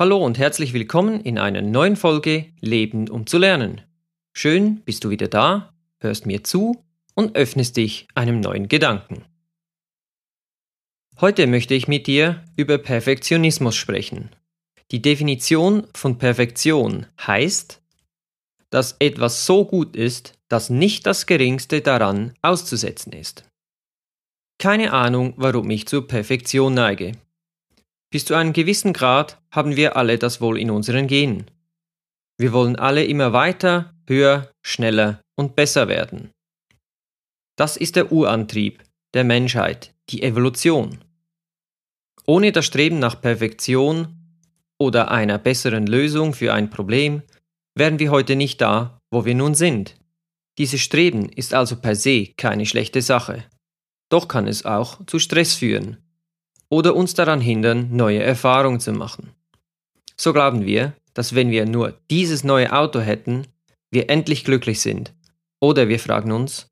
Hallo und herzlich willkommen in einer neuen Folge Leben um zu lernen. Schön bist du wieder da, hörst mir zu und öffnest dich einem neuen Gedanken. Heute möchte ich mit dir über Perfektionismus sprechen. Die Definition von Perfektion heißt, dass etwas so gut ist, dass nicht das geringste daran auszusetzen ist. Keine Ahnung, warum ich zur Perfektion neige. Bis zu einem gewissen Grad haben wir alle das wohl in unseren Genen. Wir wollen alle immer weiter, höher, schneller und besser werden. Das ist der Urantrieb der Menschheit, die Evolution. Ohne das Streben nach Perfektion oder einer besseren Lösung für ein Problem wären wir heute nicht da, wo wir nun sind. Dieses Streben ist also per se keine schlechte Sache. Doch kann es auch zu Stress führen oder uns daran hindern, neue Erfahrungen zu machen. So glauben wir, dass wenn wir nur dieses neue Auto hätten, wir endlich glücklich sind. Oder wir fragen uns,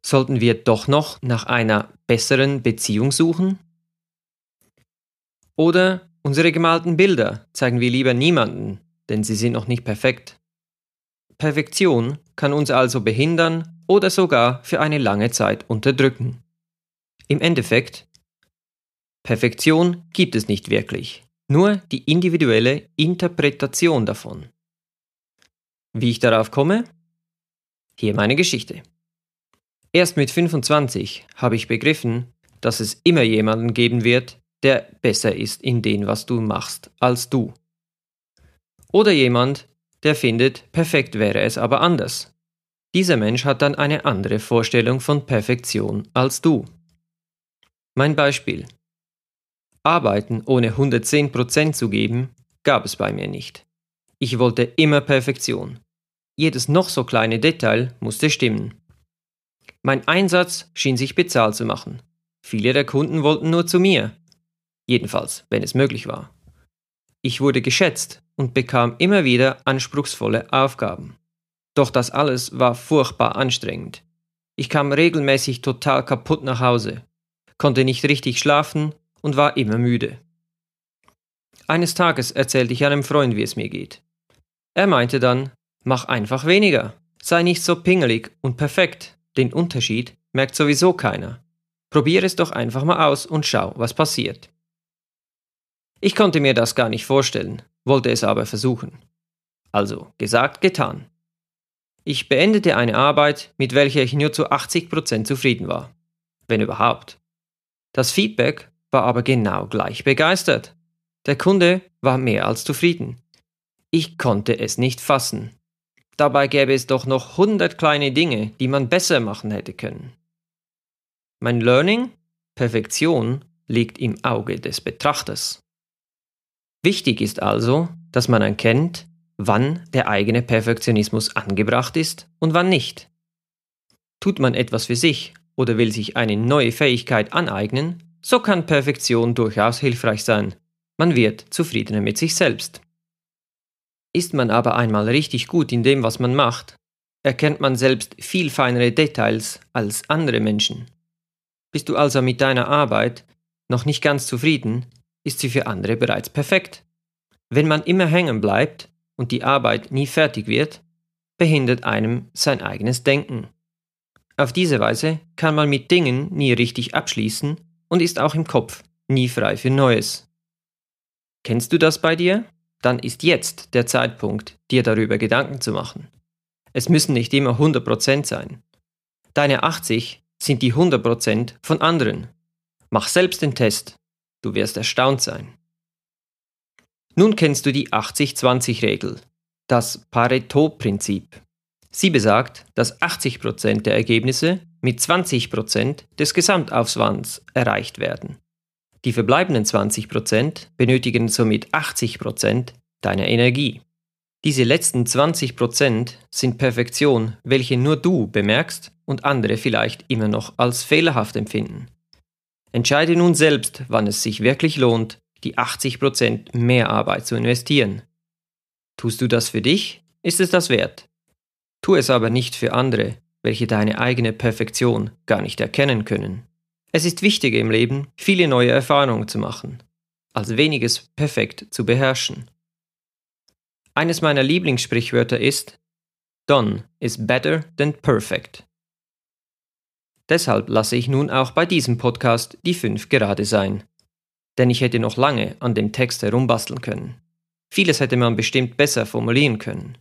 sollten wir doch noch nach einer besseren Beziehung suchen? Oder unsere gemalten Bilder zeigen wir lieber niemanden, denn sie sind noch nicht perfekt. Perfektion kann uns also behindern oder sogar für eine lange Zeit unterdrücken. Im Endeffekt Perfektion gibt es nicht wirklich, nur die individuelle Interpretation davon. Wie ich darauf komme? Hier meine Geschichte. Erst mit 25 habe ich begriffen, dass es immer jemanden geben wird, der besser ist in dem, was du machst, als du. Oder jemand, der findet, perfekt wäre es aber anders. Dieser Mensch hat dann eine andere Vorstellung von Perfektion als du. Mein Beispiel. Arbeiten ohne 110% zu geben, gab es bei mir nicht. Ich wollte immer Perfektion. Jedes noch so kleine Detail musste stimmen. Mein Einsatz schien sich bezahlt zu machen. Viele der Kunden wollten nur zu mir. Jedenfalls, wenn es möglich war. Ich wurde geschätzt und bekam immer wieder anspruchsvolle Aufgaben. Doch das alles war furchtbar anstrengend. Ich kam regelmäßig total kaputt nach Hause, konnte nicht richtig schlafen und war immer müde. Eines Tages erzählte ich einem Freund, wie es mir geht. Er meinte dann, mach einfach weniger, sei nicht so pingelig und perfekt, den Unterschied merkt sowieso keiner. Probier es doch einfach mal aus und schau, was passiert. Ich konnte mir das gar nicht vorstellen, wollte es aber versuchen. Also gesagt, getan. Ich beendete eine Arbeit, mit welcher ich nur zu 80% zufrieden war. Wenn überhaupt. Das Feedback war aber genau gleich begeistert. Der Kunde war mehr als zufrieden. Ich konnte es nicht fassen. Dabei gäbe es doch noch hundert kleine Dinge, die man besser machen hätte können. Mein Learning, Perfektion, liegt im Auge des Betrachters. Wichtig ist also, dass man erkennt, wann der eigene Perfektionismus angebracht ist und wann nicht. Tut man etwas für sich oder will sich eine neue Fähigkeit aneignen, so kann Perfektion durchaus hilfreich sein. Man wird zufriedener mit sich selbst. Ist man aber einmal richtig gut in dem, was man macht, erkennt man selbst viel feinere Details als andere Menschen. Bist du also mit deiner Arbeit noch nicht ganz zufrieden, ist sie für andere bereits perfekt. Wenn man immer hängen bleibt und die Arbeit nie fertig wird, behindert einem sein eigenes Denken. Auf diese Weise kann man mit Dingen nie richtig abschließen und ist auch im Kopf nie frei für Neues. Kennst du das bei dir? Dann ist jetzt der Zeitpunkt, dir darüber Gedanken zu machen. Es müssen nicht immer 100% sein. Deine 80 sind die 100% von anderen. Mach selbst den Test. Du wirst erstaunt sein. Nun kennst du die 80-20-Regel, das Pareto-Prinzip. Sie besagt, dass 80% der Ergebnisse mit 20% des Gesamtaufwands erreicht werden. Die verbleibenden 20% benötigen somit 80% deiner Energie. Diese letzten 20% sind Perfektion, welche nur du bemerkst und andere vielleicht immer noch als fehlerhaft empfinden. Entscheide nun selbst, wann es sich wirklich lohnt, die 80% mehr Arbeit zu investieren. Tust du das für dich, ist es das wert. Tu es aber nicht für andere, welche deine eigene Perfektion gar nicht erkennen können. Es ist wichtiger im Leben, viele neue Erfahrungen zu machen, als weniges perfekt zu beherrschen. Eines meiner Lieblingssprichwörter ist Done is better than perfect. Deshalb lasse ich nun auch bei diesem Podcast die 5 gerade sein. Denn ich hätte noch lange an dem Text herumbasteln können. Vieles hätte man bestimmt besser formulieren können.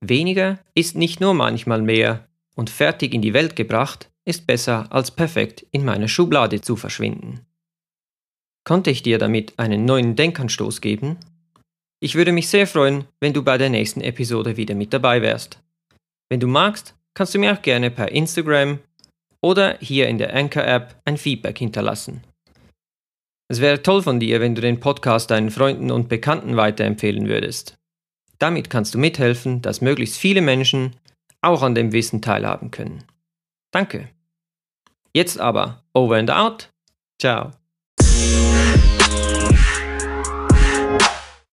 Weniger ist nicht nur manchmal mehr und fertig in die Welt gebracht ist besser als perfekt in meiner Schublade zu verschwinden. Konnte ich dir damit einen neuen Denkanstoß geben? Ich würde mich sehr freuen, wenn du bei der nächsten Episode wieder mit dabei wärst. Wenn du magst, kannst du mir auch gerne per Instagram oder hier in der Anchor-App ein Feedback hinterlassen. Es wäre toll von dir, wenn du den Podcast deinen Freunden und Bekannten weiterempfehlen würdest. Damit kannst du mithelfen, dass möglichst viele Menschen auch an dem Wissen teilhaben können. Danke. Jetzt aber over and out. Ciao.